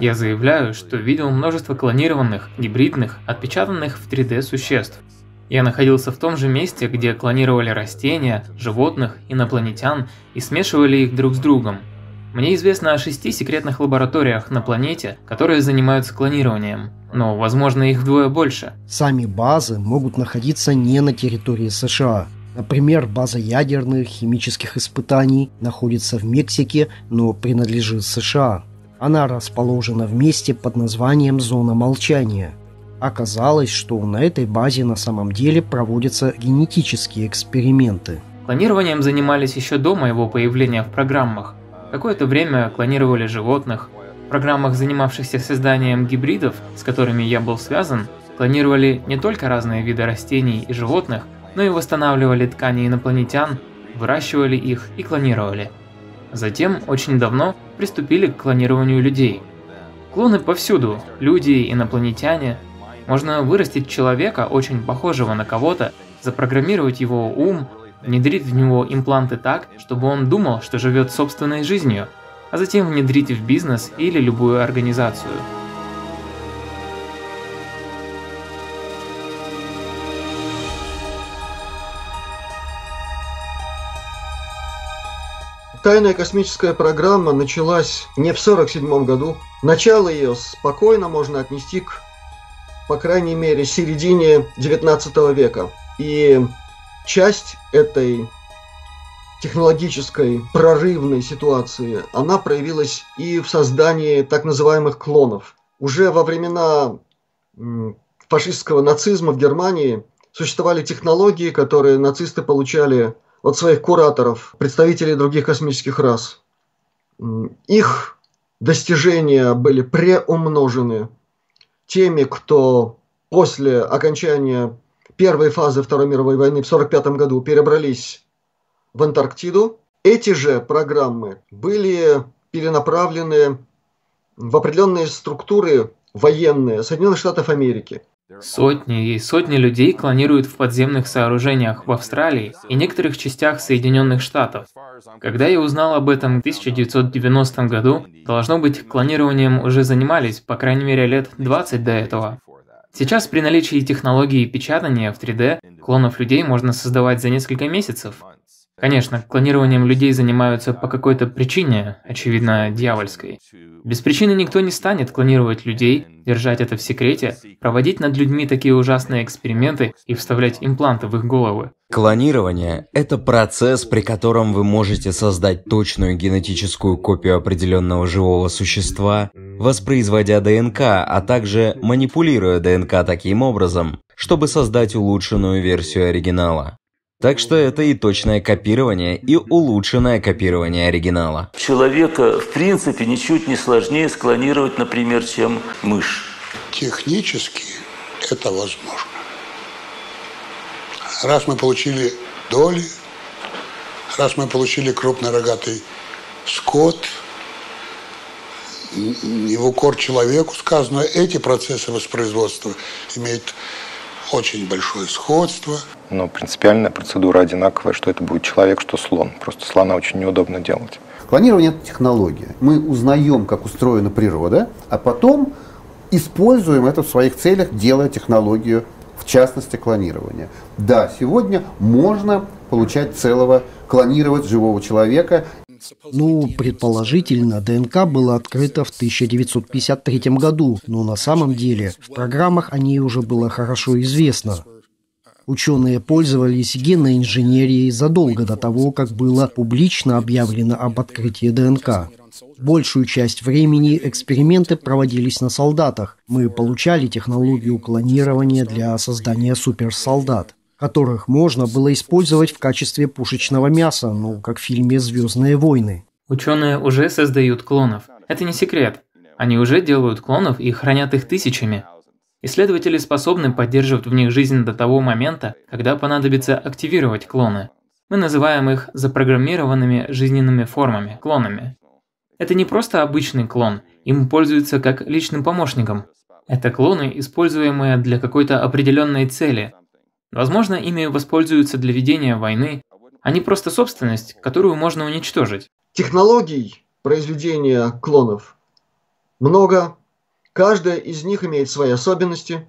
Я заявляю, что видел множество клонированных, гибридных, отпечатанных в 3D существ. Я находился в том же месте, где клонировали растения, животных, инопланетян и смешивали их друг с другом. Мне известно о шести секретных лабораториях на планете, которые занимаются клонированием, но, возможно, их вдвое больше. Сами базы могут находиться не на территории США. Например, база ядерных химических испытаний находится в Мексике, но принадлежит США. Она расположена в месте под названием «Зона молчания». Оказалось, что на этой базе на самом деле проводятся генетические эксперименты. Клонированием занимались еще до моего появления в программах. Какое-то время клонировали животных. В программах, занимавшихся созданием гибридов, с которыми я был связан, клонировали не только разные виды растений и животных, но и восстанавливали ткани инопланетян, выращивали их и клонировали. Затем, очень давно, приступили к клонированию людей. Клоны повсюду, люди, инопланетяне. Можно вырастить человека, очень похожего на кого-то, запрограммировать его ум, внедрить в него импланты так, чтобы он думал, что живет собственной жизнью, а затем внедрить в бизнес или любую организацию. Тайная космическая программа началась не в 1947 году. Начало ее спокойно можно отнести к, по крайней мере, середине 19 века. И часть этой технологической прорывной ситуации, она проявилась и в создании так называемых клонов. Уже во времена фашистского нацизма в Германии существовали технологии, которые нацисты получали от своих кураторов, представителей других космических рас. Их достижения были преумножены теми, кто после окончания первой фазы Второй мировой войны в 1945 году перебрались в Антарктиду. Эти же программы были перенаправлены в определенные структуры военные Соединенных Штатов Америки. Сотни и сотни людей клонируют в подземных сооружениях в Австралии и некоторых частях Соединенных Штатов. Когда я узнал об этом в 1990 году, должно быть, клонированием уже занимались, по крайней мере, лет 20 до этого. Сейчас при наличии технологии печатания в 3D клонов людей можно создавать за несколько месяцев. Конечно, клонированием людей занимаются по какой-то причине, очевидно, дьявольской. Без причины никто не станет клонировать людей, держать это в секрете, проводить над людьми такие ужасные эксперименты и вставлять импланты в их головы. Клонирование – это процесс, при котором вы можете создать точную генетическую копию определенного живого существа, воспроизводя ДНК, а также манипулируя ДНК таким образом, чтобы создать улучшенную версию оригинала. Так что это и точное копирование, и улучшенное копирование оригинала. Человека, в принципе, ничуть не сложнее склонировать, например, чем мышь. Технически это возможно. Раз мы получили доли, раз мы получили крупнорогатый скот, и в укор человеку сказано, эти процессы воспроизводства имеют очень большое сходство. Но принципиальная процедура одинаковая, что это будет человек, что слон. Просто слона очень неудобно делать. Клонирование – это технология. Мы узнаем, как устроена природа, а потом используем это в своих целях, делая технологию, в частности, клонирования. Да, сегодня можно получать целого, клонировать живого человека ну, предположительно, ДНК была открыта в 1953 году, но на самом деле в программах о ней уже было хорошо известно. Ученые пользовались генной инженерией задолго до того, как было публично объявлено об открытии ДНК. Большую часть времени эксперименты проводились на солдатах. Мы получали технологию клонирования для создания суперсолдат которых можно было использовать в качестве пушечного мяса, ну, как в фильме «Звездные войны». Ученые уже создают клонов. Это не секрет. Они уже делают клонов и хранят их тысячами. Исследователи способны поддерживать в них жизнь до того момента, когда понадобится активировать клоны. Мы называем их запрограммированными жизненными формами, клонами. Это не просто обычный клон, им пользуются как личным помощником. Это клоны, используемые для какой-то определенной цели, Возможно, ими воспользуются для ведения войны, а не просто собственность, которую можно уничтожить. Технологий произведения клонов много, каждая из них имеет свои особенности.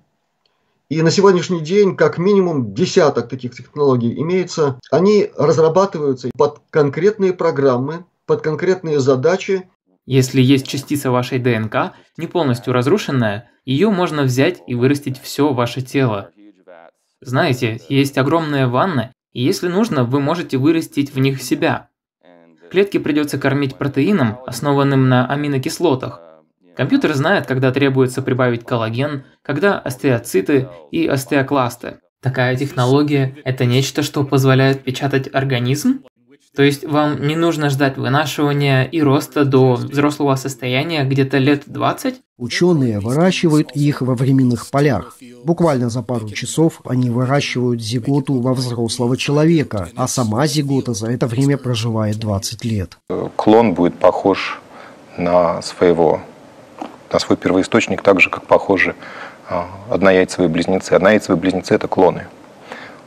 И на сегодняшний день как минимум десяток таких технологий имеется. Они разрабатываются под конкретные программы, под конкретные задачи. Если есть частица вашей ДНК, не полностью разрушенная, ее можно взять и вырастить все ваше тело. Знаете, есть огромные ванны, и если нужно, вы можете вырастить в них себя. Клетки придется кормить протеином, основанным на аминокислотах. Компьютер знает, когда требуется прибавить коллаген, когда остеоциты и остеокласты. Такая технология – это нечто, что позволяет печатать организм? То есть вам не нужно ждать вынашивания и роста до взрослого состояния где-то лет 20? Ученые выращивают их во временных полях. Буквально за пару часов они выращивают зиготу во взрослого человека, а сама зигота за это время проживает 20 лет. Клон будет похож на своего, на свой первоисточник, так же, как похожи а, однояйцевые близнецы. Однояйцевые близнецы – это клоны.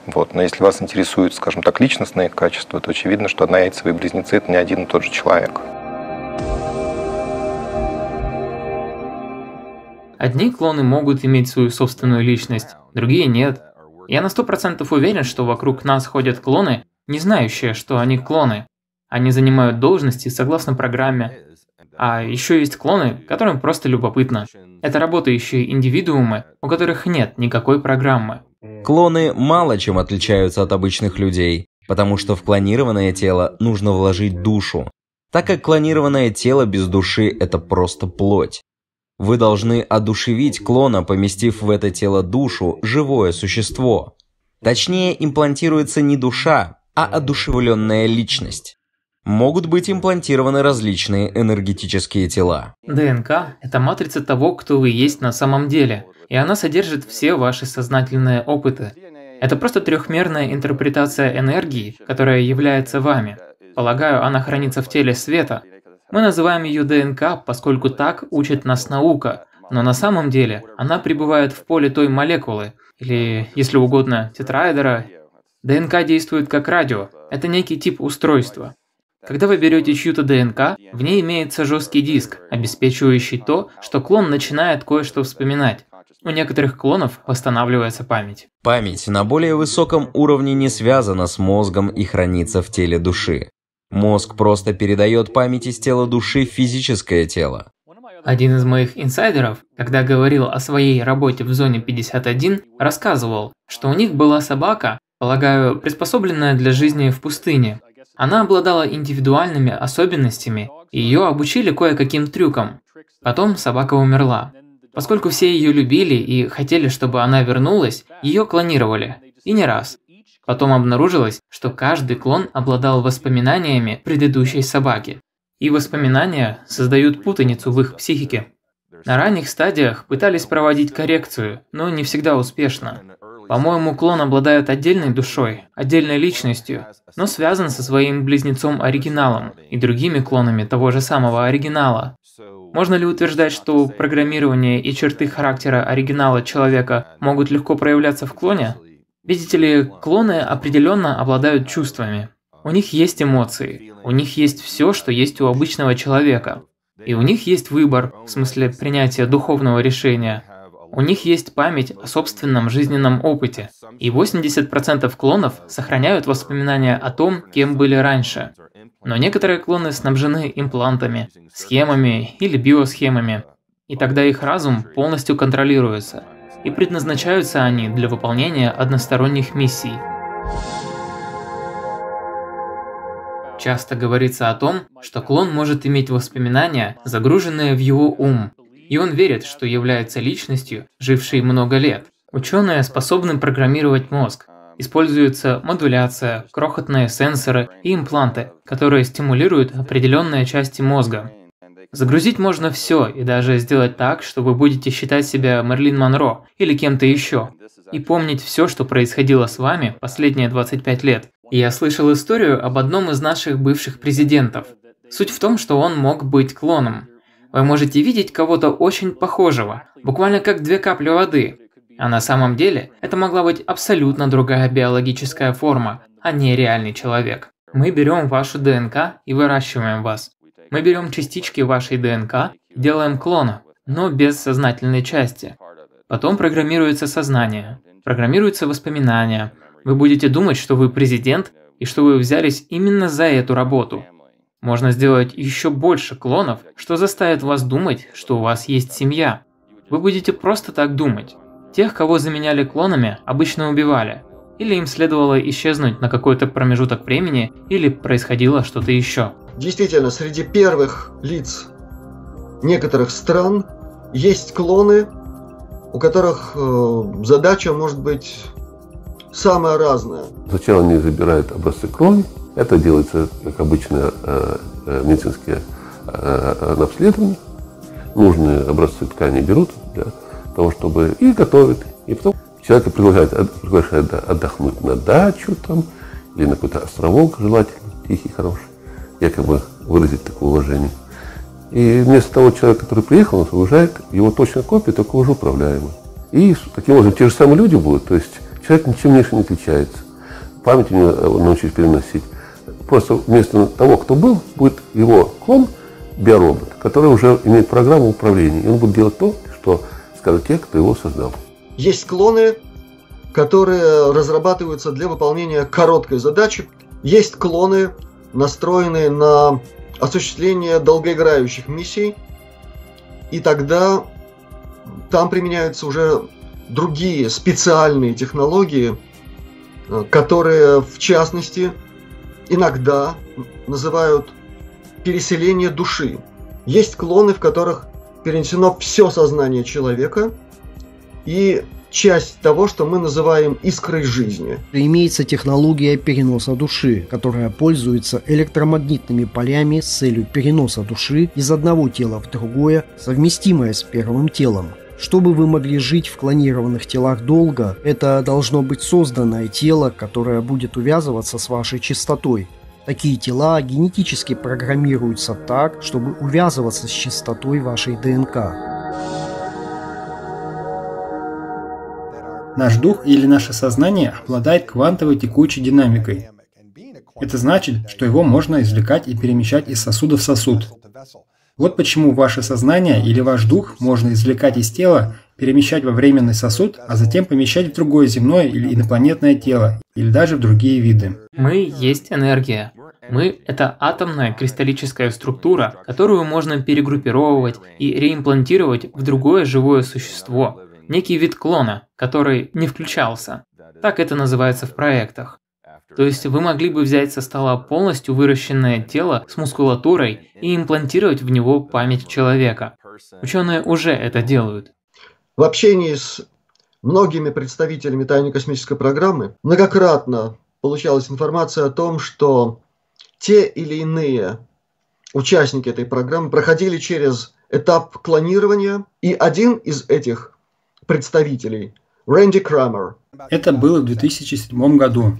Вот. Но если вас интересуют, скажем так, личностные качества, то очевидно, что однояйцевые близнецы – это не один и тот же человек. Одни клоны могут иметь свою собственную личность, другие нет. Я на сто процентов уверен, что вокруг нас ходят клоны, не знающие, что они клоны. Они занимают должности согласно программе. А еще есть клоны, которым просто любопытно. Это работающие индивидуумы, у которых нет никакой программы. Клоны мало чем отличаются от обычных людей, потому что в клонированное тело нужно вложить душу, так как клонированное тело без души – это просто плоть. Вы должны одушевить клона, поместив в это тело душу, живое существо. Точнее, имплантируется не душа, а одушевленная личность. Могут быть имплантированы различные энергетические тела. ДНК – это матрица того, кто вы есть на самом деле и она содержит все ваши сознательные опыты. Это просто трехмерная интерпретация энергии, которая является вами. Полагаю, она хранится в теле света. Мы называем ее ДНК, поскольку так учит нас наука, но на самом деле она пребывает в поле той молекулы, или, если угодно, тетраэдера. ДНК действует как радио, это некий тип устройства. Когда вы берете чью-то ДНК, в ней имеется жесткий диск, обеспечивающий то, что клон начинает кое-что вспоминать. У некоторых клонов восстанавливается память. Память на более высоком уровне не связана с мозгом и хранится в теле души. Мозг просто передает память из тела души в физическое тело. Один из моих инсайдеров, когда говорил о своей работе в зоне 51, рассказывал, что у них была собака, полагаю, приспособленная для жизни в пустыне. Она обладала индивидуальными особенностями, и ее обучили кое-каким трюкам. Потом собака умерла. Поскольку все ее любили и хотели, чтобы она вернулась, ее клонировали. И не раз. Потом обнаружилось, что каждый клон обладал воспоминаниями предыдущей собаки. И воспоминания создают путаницу в их психике. На ранних стадиях пытались проводить коррекцию, но не всегда успешно. По-моему, клон обладает отдельной душой, отдельной личностью, но связан со своим близнецом-оригиналом и другими клонами того же самого оригинала. Можно ли утверждать, что программирование и черты характера оригинала человека могут легко проявляться в клоне? Видите ли, клоны определенно обладают чувствами. У них есть эмоции, у них есть все, что есть у обычного человека. И у них есть выбор, в смысле принятия духовного решения. У них есть память о собственном жизненном опыте. И 80% клонов сохраняют воспоминания о том, кем были раньше. Но некоторые клоны снабжены имплантами, схемами или биосхемами, и тогда их разум полностью контролируется, и предназначаются они для выполнения односторонних миссий. Часто говорится о том, что клон может иметь воспоминания, загруженные в его ум, и он верит, что является личностью, жившей много лет. Ученые способны программировать мозг, Используется модуляция, крохотные сенсоры и импланты, которые стимулируют определенные части мозга. Загрузить можно все и даже сделать так, что вы будете считать себя Мерлин Монро или кем-то еще. И помнить все, что происходило с вами последние 25 лет. Я слышал историю об одном из наших бывших президентов. Суть в том, что он мог быть клоном. Вы можете видеть кого-то очень похожего, буквально как две капли воды, а на самом деле, это могла быть абсолютно другая биологическая форма, а не реальный человек. Мы берем вашу ДНК и выращиваем вас. Мы берем частички вашей ДНК делаем клона. но без сознательной части. Потом программируется сознание, программируются воспоминания. Вы будете думать, что вы президент и что вы взялись именно за эту работу. Можно сделать еще больше клонов, что заставит вас думать, что у вас есть семья. Вы будете просто так думать. Тех, кого заменяли клонами, обычно убивали. Или им следовало исчезнуть на какой-то промежуток времени, или происходило что-то еще. Действительно, среди первых лиц некоторых стран есть клоны, у которых э, задача может быть самая разная. Сначала они забирают образцы крови. Это делается, как обычно, э, э, медицинские э, обследования. Нужные образцы ткани берут для того, чтобы и готовят. И потом человека приглашают, приглашают отдохнуть на дачу там, или на какой-то островок, желательно, тихий, хороший, якобы выразить такое уважение. И вместо того человека, который приехал, он выезжает, его точно копия, только уже управляемая. И таким образом те же самые люди будут, то есть человек ничем внешне не отличается. Память у него научились переносить. Просто вместо того, кто был, будет его клон, биоробот, который уже имеет программу управления. И он будет делать то, что скажут те, кто его создал. Есть клоны, которые разрабатываются для выполнения короткой задачи. Есть клоны, настроенные на осуществление долгоиграющих миссий, и тогда там применяются уже другие специальные технологии, э, которые, в частности, иногда называют переселение души. Есть клоны, в которых перенесено все сознание человека, и часть того, что мы называем искрой жизни. Имеется технология переноса души, которая пользуется электромагнитными полями с целью переноса души из одного тела в другое, совместимое с первым телом. Чтобы вы могли жить в клонированных телах долго, это должно быть созданное тело, которое будет увязываться с вашей чистотой. Такие тела генетически программируются так, чтобы увязываться с частотой вашей ДНК. Наш дух или наше сознание обладает квантовой текучей динамикой. Это значит, что его можно извлекать и перемещать из сосуда в сосуд. Вот почему ваше сознание или ваш дух можно извлекать из тела, перемещать во временный сосуд, а затем помещать в другое земное или инопланетное тело, или даже в другие виды. Мы есть энергия. Мы – это атомная кристаллическая структура, которую можно перегруппировывать и реимплантировать в другое живое существо, некий вид клона, который не включался. Так это называется в проектах. То есть вы могли бы взять со стола полностью выращенное тело с мускулатурой и имплантировать в него память человека. Ученые уже это делают. В общении с многими представителями тайной космической программы многократно получалась информация о том, что те или иные участники этой программы проходили через этап клонирования, и один из этих представителей Рэнди Крамер. Это было в 2007 году.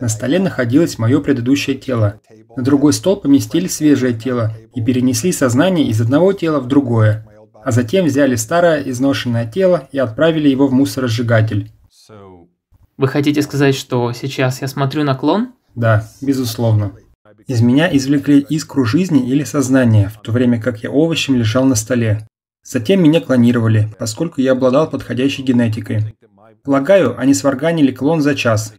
На столе находилось мое предыдущее тело. На другой стол поместили свежее тело и перенесли сознание из одного тела в другое. А затем взяли старое изношенное тело и отправили его в мусоросжигатель. Вы хотите сказать, что сейчас я смотрю на клон? Да, безусловно. Из меня извлекли искру жизни или сознания, в то время как я овощем лежал на столе. Затем меня клонировали, поскольку я обладал подходящей генетикой. Полагаю, они сварганили клон за час,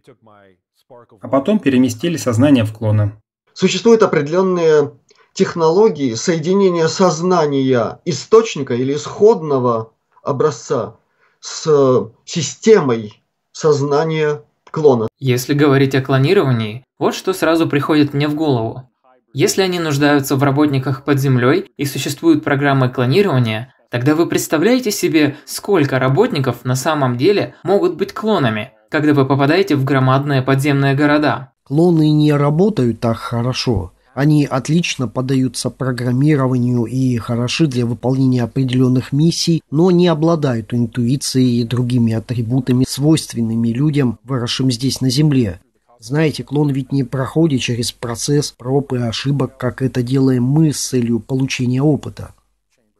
а потом переместили сознание в клона. Существуют определенные технологии соединения сознания источника или исходного образца с системой сознания клона. Если говорить о клонировании, вот что сразу приходит мне в голову. Если они нуждаются в работниках под землей и существуют программы клонирования, Тогда вы представляете себе, сколько работников на самом деле могут быть клонами, когда вы попадаете в громадные подземные города? Клоны не работают так хорошо. Они отлично поддаются программированию и хороши для выполнения определенных миссий, но не обладают интуицией и другими атрибутами, свойственными людям, выросшим здесь на Земле. Знаете, клон ведь не проходит через процесс проб и ошибок, как это делаем мы с целью получения опыта.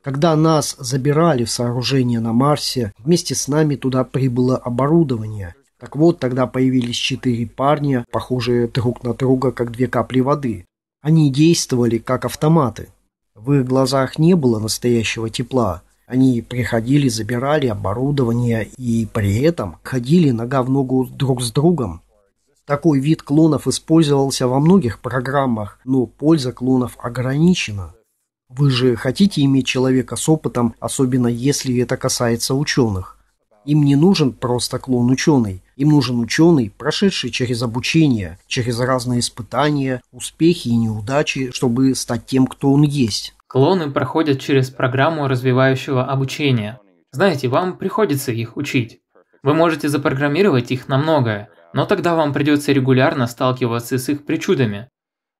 Когда нас забирали в сооружение на Марсе, вместе с нами туда прибыло оборудование. Так вот, тогда появились четыре парня, похожие друг на друга, как две капли воды. Они действовали как автоматы. В их глазах не было настоящего тепла. Они приходили, забирали оборудование и при этом ходили нога в ногу друг с другом. Такой вид клонов использовался во многих программах, но польза клонов ограничена. Вы же хотите иметь человека с опытом, особенно если это касается ученых. Им не нужен просто клон ученый. Им нужен ученый, прошедший через обучение, через разные испытания, успехи и неудачи, чтобы стать тем, кто он есть. Клоны проходят через программу развивающего обучения. Знаете, вам приходится их учить. Вы можете запрограммировать их на многое, но тогда вам придется регулярно сталкиваться с их причудами.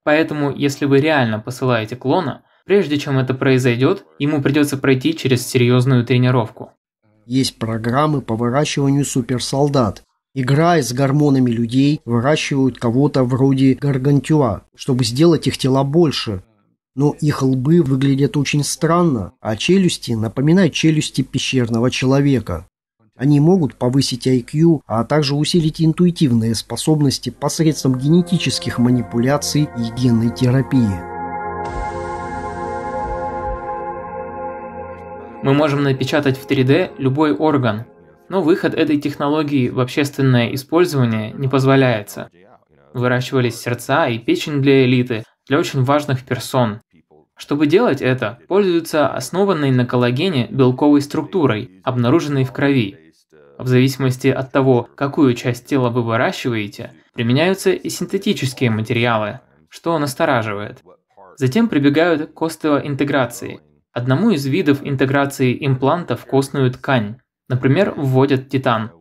Поэтому, если вы реально посылаете клона, прежде чем это произойдет, ему придется пройти через серьезную тренировку. Есть программы по выращиванию суперсолдат. Играя с гормонами людей, выращивают кого-то вроде гаргантюа, чтобы сделать их тела больше. Но их лбы выглядят очень странно, а челюсти напоминают челюсти пещерного человека. Они могут повысить IQ, а также усилить интуитивные способности посредством генетических манипуляций и генной терапии. Мы можем напечатать в 3D любой орган, но выход этой технологии в общественное использование не позволяется. Выращивались сердца и печень для элиты, для очень важных персон. Чтобы делать это, пользуются основанной на коллагене белковой структурой, обнаруженной в крови. В зависимости от того, какую часть тела вы выращиваете, применяются и синтетические материалы, что настораживает. Затем прибегают к остеоинтеграции – Одному из видов интеграции импланта в костную ткань, например, вводят титан.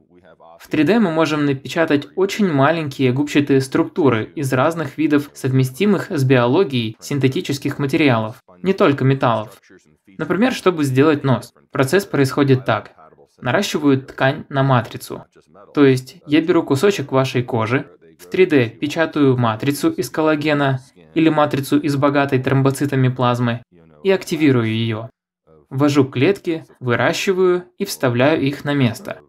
В 3D мы можем напечатать очень маленькие губчатые структуры из разных видов совместимых с биологией синтетических материалов, не только металлов. Например, чтобы сделать нос. Процесс происходит так. Наращивают ткань на матрицу. То есть я беру кусочек вашей кожи, в 3D печатаю матрицу из коллагена или матрицу из богатой тромбоцитами плазмы и активирую ее. Ввожу клетки, выращиваю и вставляю их на место.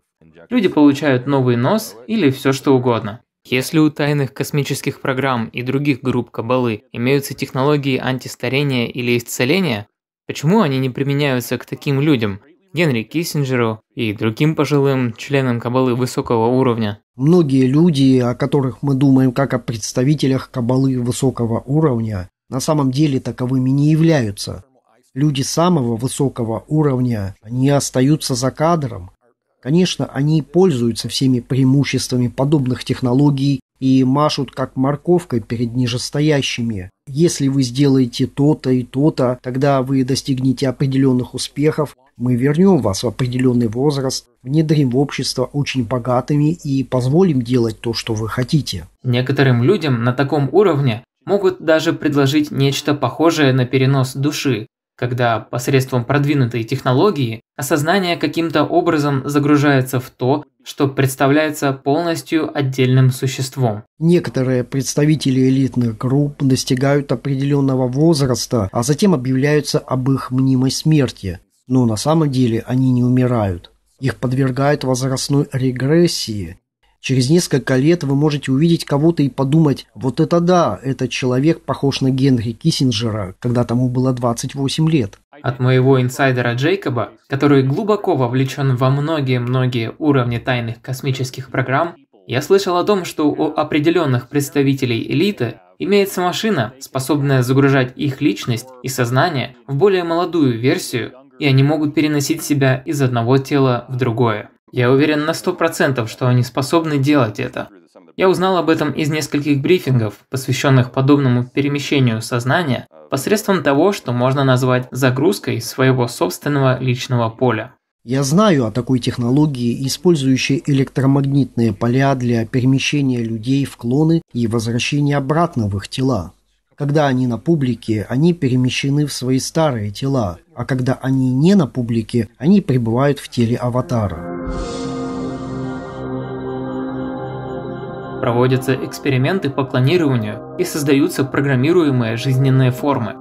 Люди получают новый нос или все что угодно. Если у тайных космических программ и других групп Кабалы имеются технологии антистарения или исцеления, почему они не применяются к таким людям, Генри Киссинджеру и другим пожилым членам Кабалы высокого уровня? Многие люди, о которых мы думаем как о представителях Кабалы высокого уровня, на самом деле таковыми не являются. Люди самого высокого уровня, они остаются за кадром. Конечно, они пользуются всеми преимуществами подобных технологий и машут как морковкой перед нижестоящими. Если вы сделаете то-то и то-то, тогда вы достигнете определенных успехов, мы вернем вас в определенный возраст, внедрим в общество очень богатыми и позволим делать то, что вы хотите. Некоторым людям на таком уровне могут даже предложить нечто похожее на перенос души, когда посредством продвинутой технологии осознание каким-то образом загружается в то, что представляется полностью отдельным существом. Некоторые представители элитных групп достигают определенного возраста, а затем объявляются об их мнимой смерти. Но на самом деле они не умирают. Их подвергают возрастной регрессии, Через несколько лет вы можете увидеть кого-то и подумать, вот это да, этот человек похож на Генри Киссинджера, когда тому было 28 лет. От моего инсайдера Джейкоба, который глубоко вовлечен во многие-многие уровни тайных космических программ, я слышал о том, что у определенных представителей элиты имеется машина, способная загружать их личность и сознание в более молодую версию, и они могут переносить себя из одного тела в другое. Я уверен на сто процентов, что они способны делать это. Я узнал об этом из нескольких брифингов, посвященных подобному перемещению сознания, посредством того, что можно назвать загрузкой своего собственного личного поля. Я знаю о такой технологии, использующей электромагнитные поля для перемещения людей в клоны и возвращения обратно в их тела. Когда они на публике, они перемещены в свои старые тела, а когда они не на публике, они пребывают в теле аватара. Проводятся эксперименты по клонированию и создаются программируемые жизненные формы.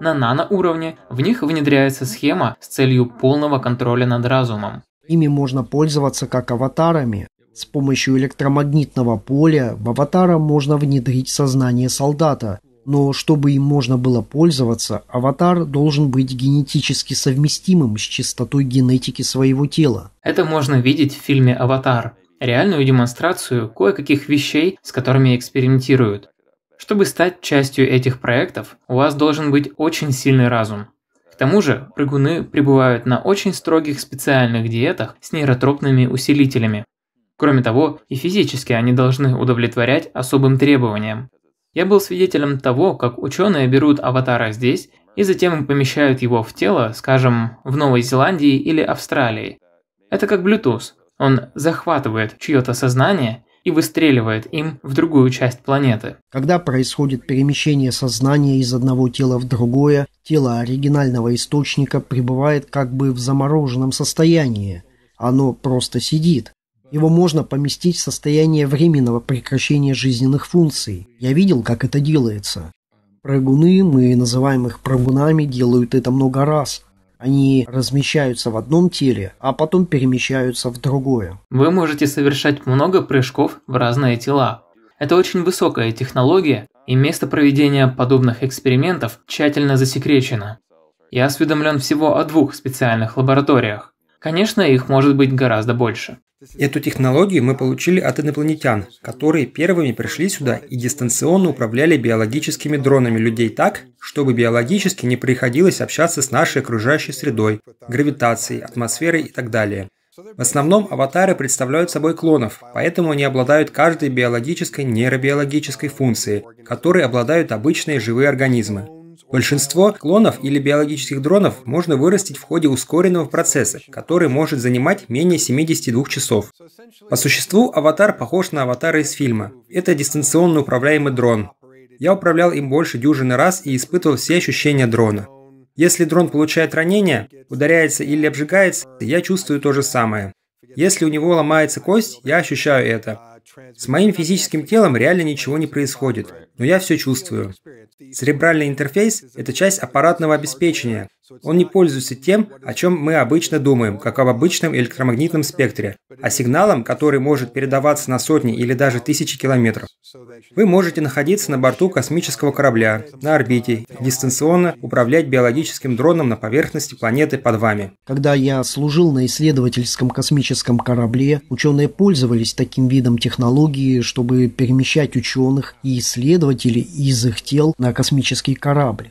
На наноуровне в них внедряется схема с целью полного контроля над разумом. Ими можно пользоваться как аватарами. С помощью электромагнитного поля в аватара можно внедрить сознание солдата Но чтобы им можно было пользоваться, аватар должен быть генетически совместимым с частотой генетики своего тела. Это можно видеть в фильме «Аватар», реальную демонстрацию кое-каких вещей, с которыми экспериментируют. Чтобы стать частью этих проектов, у вас должен быть очень сильный разум. К тому же, прыгуны пребывают на очень строгих специальных диетах с нейротропными усилителями. Кроме того, и физически они должны удовлетворять особым требованиям. Я был свидетелем того, как ученые берут аватара здесь и затем помещают его в тело, скажем, в Новой Зеландии или Австралии. Это как Bluetooth. Он захватывает чье-то сознание и выстреливает им в другую часть планеты. Когда происходит перемещение сознания из одного тела в другое, тело оригинального источника пребывает как бы в замороженном состоянии. Оно просто сидит. Его можно поместить в состояние временного прекращения жизненных функций. Я видел, как это делается. Прыгуны, мы называем их прыгунами, делают это много раз. Они размещаются в одном теле, а потом перемещаются в другое. Вы можете совершать много прыжков в разные тела. Это очень высокая технология, и место проведения подобных экспериментов тщательно засекречено. Я осведомлен всего о двух специальных лабораториях. Конечно, их может быть гораздо больше. Эту технологию мы получили от инопланетян, которые первыми пришли сюда и дистанционно управляли биологическими дронами людей так, чтобы биологически не приходилось общаться с нашей окружающей средой, гравитацией, атмосферой и так далее. В основном аватары представляют собой клонов, поэтому они обладают каждой биологической нейробиологической функцией, которой обладают обычные живые организмы. Большинство клонов или биологических дронов можно вырастить в ходе ускоренного процесса, который может занимать менее 72 часов. По существу, аватар похож на аватара из фильма. Это дистанционно управляемый дрон. Я управлял им больше дюжины раз и испытывал все ощущения дрона. Если дрон получает ранение, ударяется или обжигается, я чувствую то же самое. Если у него ломается кость, я ощущаю это. С моим физическим телом реально ничего не происходит, но я все чувствую. Церебральный интерфейс – это часть аппаратного обеспечения. Он не пользуется тем, о чем мы обычно думаем, как об обычном электромагнитном спектре, а сигналом, который может передаваться на сотни или даже тысячи километров. Вы можете находиться на борту космического корабля, на орбите, дистанционно управлять биологическим дроном на поверхности планеты под вами. Когда я служил на исследовательском космическом корабле, ученые пользовались таким видом технологии, чтобы перемещать ученых и исследователей из их тел на космический корабль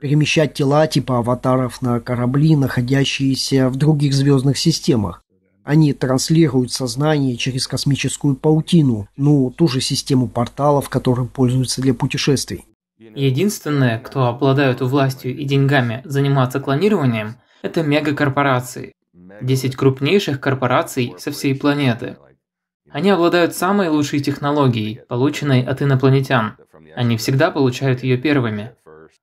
перемещать тела типа аватаров на корабли, находящиеся в других звездных системах. Они транслируют сознание через космическую паутину, ну, ту же систему порталов, которым пользуются для путешествий. Единственное, кто обладают властью и деньгами заниматься клонированием, это мегакорпорации. 10 крупнейших корпораций со всей планеты. Они обладают самой лучшей технологией, полученной от инопланетян. Они всегда получают ее первыми.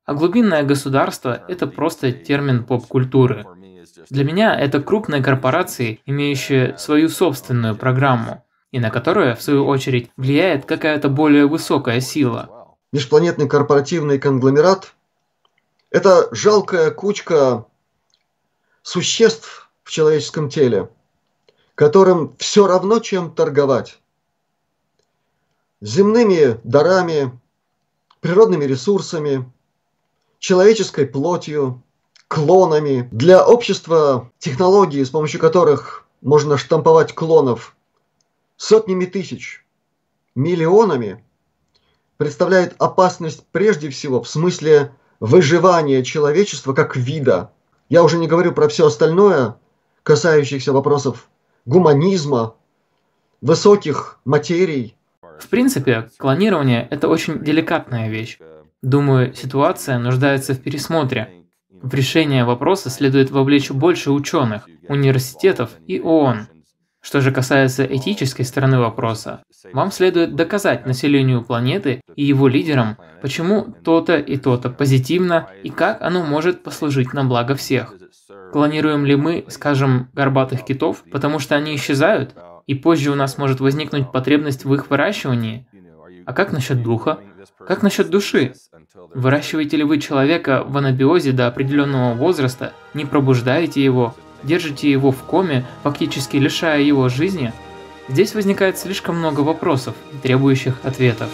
А глубинное государство – это просто термин поп-культуры. Для меня это крупные корпорации, имеющие свою собственную программу, и на которую, в свою очередь, влияет какая-то более высокая сила. Межпланетный корпоративный конгломерат – это жалкая кучка существ в человеческом теле, которым все равно чем торговать. Земными дарами, природными ресурсами, человеческой плотью, клонами. Для общества технологии, с помощью которых можно штамповать клонов сотнями тысяч, миллионами, представляет опасность прежде всего в смысле выживания человечества как вида. Я уже не говорю про все остальное, касающихся вопросов гуманизма, высоких материй. В принципе, клонирование – это очень деликатная вещь. Думаю, ситуация нуждается в пересмотре. В решение вопроса следует вовлечь больше ученых, университетов и ООН. Что же касается этической стороны вопроса, вам следует доказать населению планеты и его лидерам, почему то-то и то-то позитивно и как оно может послужить на благо всех. Клонируем ли мы, скажем, горбатых китов, потому что они исчезают, и позже у нас может возникнуть потребность в их выращивании? А как насчет духа? Как насчет души? Выращиваете ли вы человека в анабиозе до определенного возраста, не пробуждаете его, держите его в коме, фактически лишая его жизни? Здесь возникает слишком много вопросов, требующих ответов.